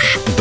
Ваш дом.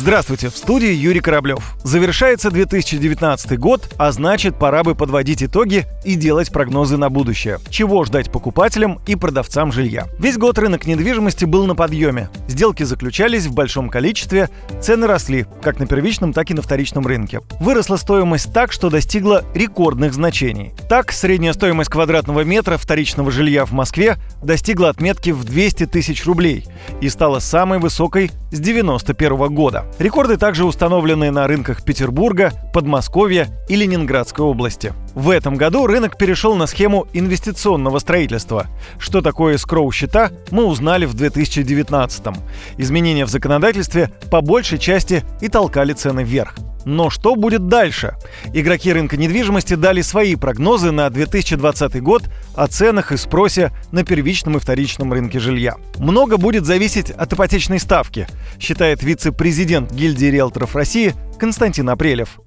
Здравствуйте, в студии Юрий Кораблев. Завершается 2019 год, а значит пора бы подводить итоги и делать прогнозы на будущее. Чего ждать покупателям и продавцам жилья. Весь год рынок недвижимости был на подъеме. Сделки заключались в большом количестве, цены росли, как на первичном, так и на вторичном рынке. Выросла стоимость так, что достигла рекордных значений. Так, средняя стоимость квадратного метра вторичного жилья в Москве достигла отметки в 200 тысяч рублей и стала самой высокой с 1991 года. Рекорды также установлены на рынках Петербурга, Подмосковья и Ленинградской области. В этом году рынок перешел на схему инвестиционного строительства. Что такое скроу-счета, мы узнали в 2019 -м. Изменения в законодательстве по большей части и толкали цены вверх. Но что будет дальше? Игроки рынка недвижимости дали свои прогнозы на 2020 год о ценах и спросе на первичном и вторичном рынке жилья. Много будет зависеть от ипотечной ставки, считает вице-президент гильдии риэлторов России Константин Апрелев.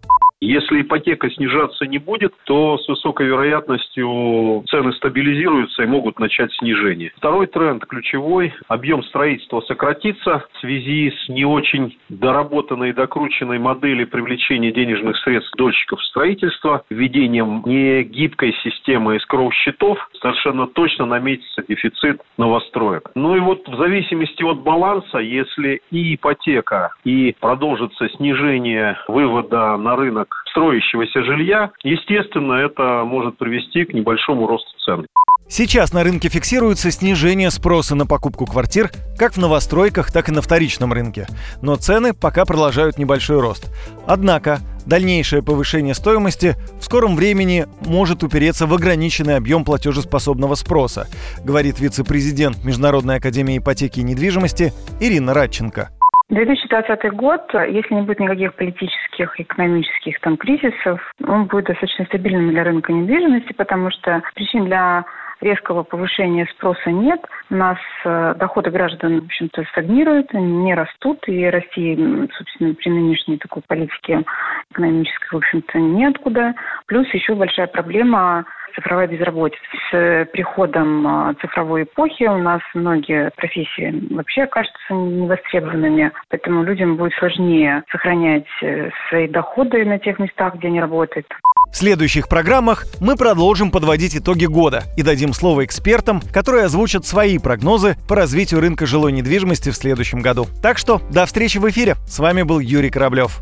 Если ипотека снижаться не будет, то с высокой вероятностью цены стабилизируются и могут начать снижение. Второй тренд ключевой. Объем строительства сократится в связи с не очень доработанной и докрученной модели привлечения денежных средств дольщиков строительства, введением негибкой системы эскроу-счетов, совершенно точно наметится дефицит новостроек. Ну и вот в зависимости от баланса, если и ипотека, и продолжится снижение вывода на рынок строящегося жилья, естественно, это может привести к небольшому росту цен. Сейчас на рынке фиксируется снижение спроса на покупку квартир как в новостройках, так и на вторичном рынке. Но цены пока продолжают небольшой рост. Однако дальнейшее повышение стоимости в скором времени может упереться в ограниченный объем платежеспособного спроса, говорит вице-президент Международной академии ипотеки и недвижимости Ирина Радченко. 2020 год, если не будет никаких политических, экономических там кризисов, он будет достаточно стабильным для рынка недвижимости, потому что причин для резкого повышения спроса нет. У нас э, доходы граждан, в общем-то, стагнируют, не растут, и расти, собственно, при нынешней такой политике экономической, в общем-то, неоткуда. Плюс еще большая проблема цифровая безработица. С приходом а, цифровой эпохи у нас многие профессии вообще окажутся невостребованными, поэтому людям будет сложнее сохранять э, свои доходы на тех местах, где они работают. В следующих программах мы продолжим подводить итоги года и дадим слово экспертам, которые озвучат свои прогнозы по развитию рынка жилой недвижимости в следующем году. Так что до встречи в эфире. С вами был Юрий Кораблев.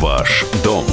Ваш дом